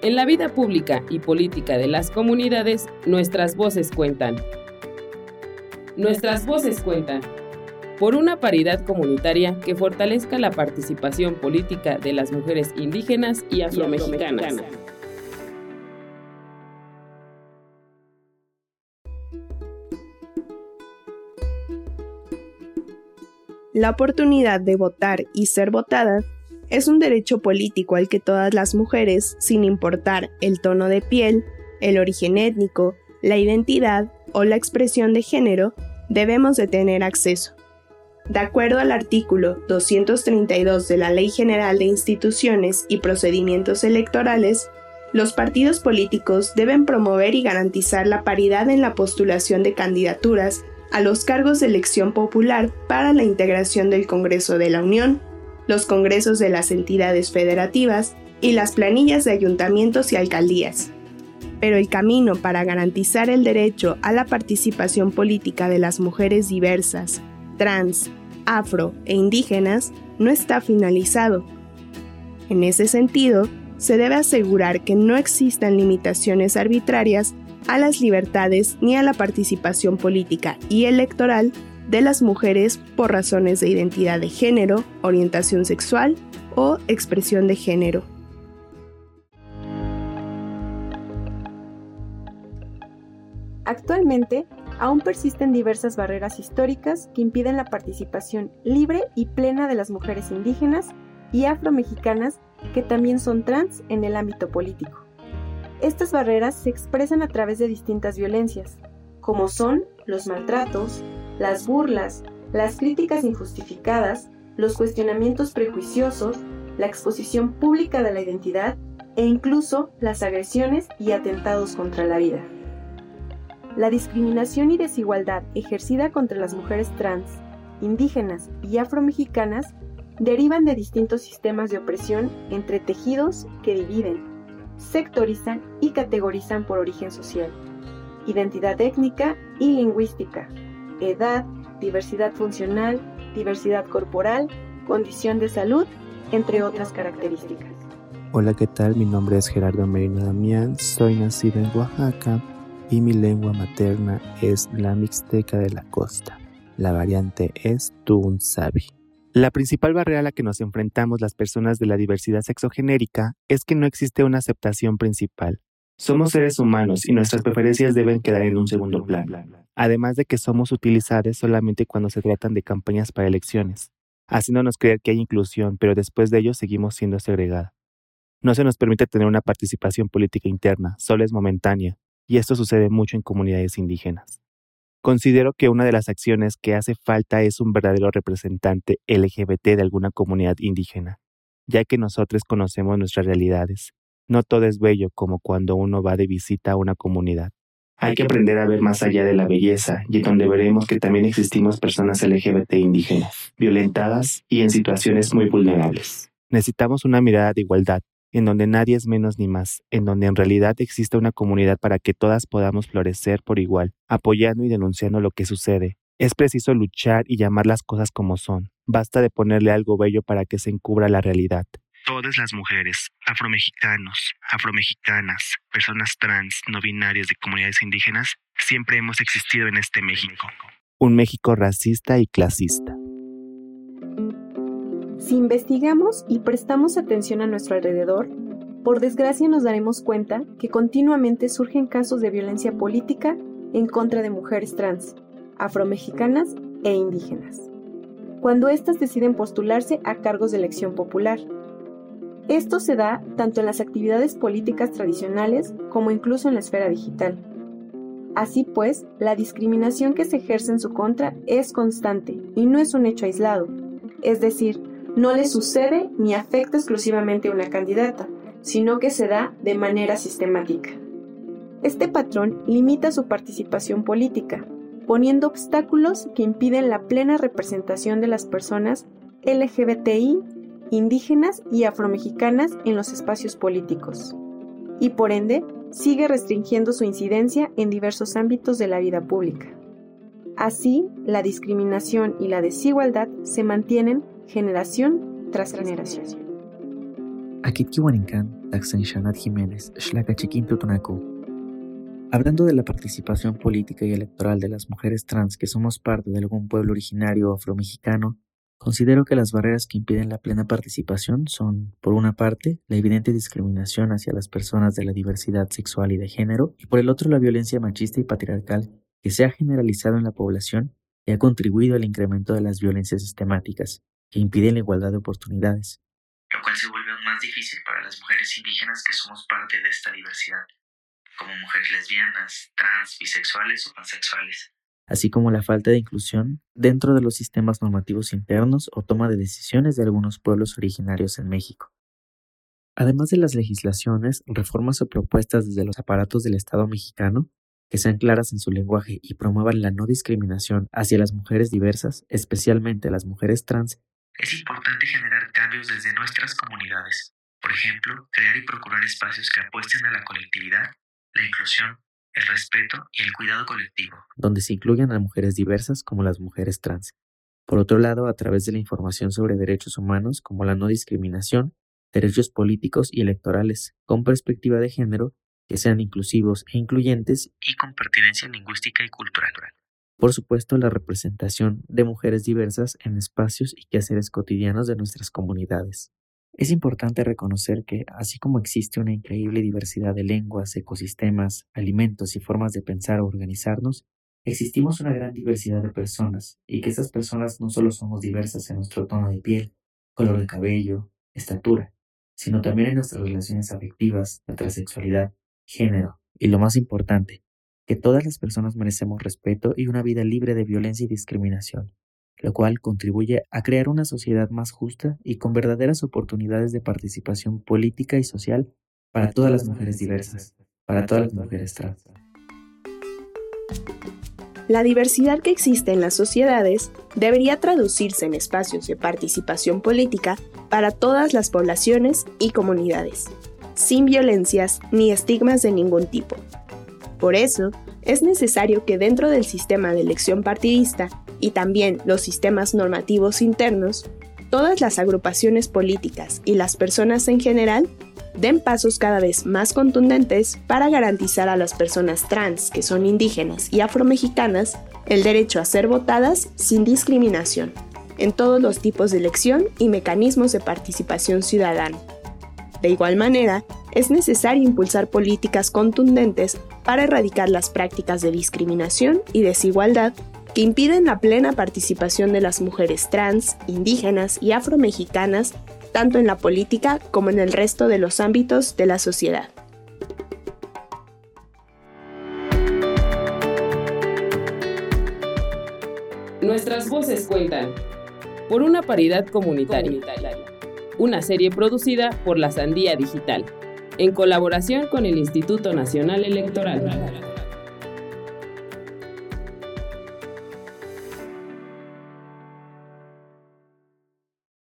En la vida pública y política de las comunidades, nuestras voces cuentan. Nuestras voces cuentan. Por una paridad comunitaria que fortalezca la participación política de las mujeres indígenas y afromexicanas. La oportunidad de votar y ser votadas es un derecho político al que todas las mujeres, sin importar el tono de piel, el origen étnico, la identidad o la expresión de género, debemos de tener acceso. De acuerdo al artículo 232 de la Ley General de Instituciones y Procedimientos Electorales, los partidos políticos deben promover y garantizar la paridad en la postulación de candidaturas a los cargos de elección popular para la integración del Congreso de la Unión, los congresos de las entidades federativas y las planillas de ayuntamientos y alcaldías. Pero el camino para garantizar el derecho a la participación política de las mujeres diversas, trans, afro e indígenas no está finalizado. En ese sentido, se debe asegurar que no existan limitaciones arbitrarias a las libertades ni a la participación política y electoral de las mujeres por razones de identidad de género, orientación sexual o expresión de género. Actualmente, aún persisten diversas barreras históricas que impiden la participación libre y plena de las mujeres indígenas y afromexicanas que también son trans en el ámbito político. Estas barreras se expresan a través de distintas violencias, como son los maltratos, las burlas, las críticas injustificadas, los cuestionamientos prejuiciosos, la exposición pública de la identidad e incluso las agresiones y atentados contra la vida. La discriminación y desigualdad ejercida contra las mujeres trans, indígenas y afromexicanas derivan de distintos sistemas de opresión entretejidos que dividen, sectorizan y categorizan por origen social, identidad étnica y lingüística, edad, diversidad funcional, diversidad corporal, condición de salud, entre otras características. Hola, ¿qué tal? Mi nombre es Gerardo Merino Damián, soy nacido en Oaxaca y mi lengua materna es la mixteca de la costa. La variante es Tunsabi. La principal barrera a la que nos enfrentamos las personas de la diversidad sexogenérica es que no existe una aceptación principal. Somos seres humanos y nuestras preferencias deben quedar en un segundo plano además de que somos utilizadas solamente cuando se tratan de campañas para elecciones, haciéndonos creer que hay inclusión, pero después de ello seguimos siendo segregada. No se nos permite tener una participación política interna, solo es momentánea, y esto sucede mucho en comunidades indígenas. Considero que una de las acciones que hace falta es un verdadero representante LGBT de alguna comunidad indígena, ya que nosotros conocemos nuestras realidades. No todo es bello como cuando uno va de visita a una comunidad. Hay que aprender a ver más allá de la belleza y donde veremos que también existimos personas LGBT indígenas, violentadas y en situaciones muy vulnerables. Necesitamos una mirada de igualdad, en donde nadie es menos ni más, en donde en realidad existe una comunidad para que todas podamos florecer por igual, apoyando y denunciando lo que sucede. Es preciso luchar y llamar las cosas como son. Basta de ponerle algo bello para que se encubra la realidad todas las mujeres, afromexicanos, afromexicanas, personas trans, no binarias de comunidades indígenas, siempre hemos existido en este México. Un México racista y clasista. Si investigamos y prestamos atención a nuestro alrededor, por desgracia nos daremos cuenta que continuamente surgen casos de violencia política en contra de mujeres trans, afromexicanas e indígenas, cuando éstas deciden postularse a cargos de elección popular esto se da tanto en las actividades políticas tradicionales como incluso en la esfera digital. Así pues, la discriminación que se ejerce en su contra es constante y no es un hecho aislado, es decir, no le sucede ni afecta exclusivamente a una candidata, sino que se da de manera sistemática. Este patrón limita su participación política, poniendo obstáculos que impiden la plena representación de las personas LGBTI indígenas y afromexicanas en los espacios políticos, y por ende sigue restringiendo su incidencia en diversos ámbitos de la vida pública. Así, la discriminación y la desigualdad se mantienen generación tras generación. Jiménez, Hablando de la participación política y electoral de las mujeres trans que somos parte de algún pueblo originario afromexicano, considero que las barreras que impiden la plena participación son, por una parte, la evidente discriminación hacia las personas de la diversidad sexual y de género, y por el otro, la violencia machista y patriarcal que se ha generalizado en la población y ha contribuido al incremento de las violencias sistemáticas, que impiden la igualdad de oportunidades, lo cual se vuelve aún más difícil para las mujeres indígenas que somos parte de esta diversidad, como mujeres lesbianas, trans, bisexuales o pansexuales, así como la falta de inclusión dentro de los sistemas normativos internos o toma de decisiones de algunos pueblos originarios en México. Además de las legislaciones, reformas o propuestas desde los aparatos del Estado mexicano, que sean claras en su lenguaje y promuevan la no discriminación hacia las mujeres diversas, especialmente las mujeres trans, es importante generar cambios desde nuestras comunidades. Por ejemplo, crear y procurar espacios que apuesten a la colectividad, la inclusión, el respeto y el cuidado colectivo. Donde se incluyan a mujeres diversas como las mujeres trans. Por otro lado, a través de la información sobre derechos humanos como la no discriminación, derechos políticos y electorales, con perspectiva de género, que sean inclusivos e incluyentes y con pertinencia lingüística y cultural. Por supuesto, la representación de mujeres diversas en espacios y quehaceres cotidianos de nuestras comunidades. Es importante reconocer que, así como existe una increíble diversidad de lenguas, ecosistemas, alimentos y formas de pensar o organizarnos, existimos una gran diversidad de personas, y que esas personas no solo somos diversas en nuestro tono de piel, color de cabello, estatura, sino también en nuestras relaciones afectivas, nuestra sexualidad, género, y lo más importante, que todas las personas merecemos respeto y una vida libre de violencia y discriminación, lo cual contribuye a crear una sociedad más justa y con verdaderas oportunidades de participación política y social para todas las mujeres diversas, para todas las mujeres trans. La diversidad que existe en las sociedades debería traducirse en espacios de participación política para todas las poblaciones y comunidades, sin violencias ni estigmas de ningún tipo. Por eso, es necesario que dentro del sistema de elección partidista y también los sistemas normativos internos, todas las agrupaciones políticas y las personas en general den pasos cada vez más contundentes para garantizar a las personas trans que son indígenas y afromexicanas el derecho a ser votadas sin discriminación en todos los tipos de elección y mecanismos de participación ciudadana. De igual manera, es necesario impulsar políticas contundentes para erradicar las prácticas de discriminación y desigualdad que impiden la plena participación de las mujeres trans, indígenas y afromexicanas tanto en la política como en el resto de los ámbitos de la sociedad. Nuestras voces cuentan por una paridad comunitaria una serie producida por la Sandía Digital, en colaboración con el Instituto Nacional Electoral.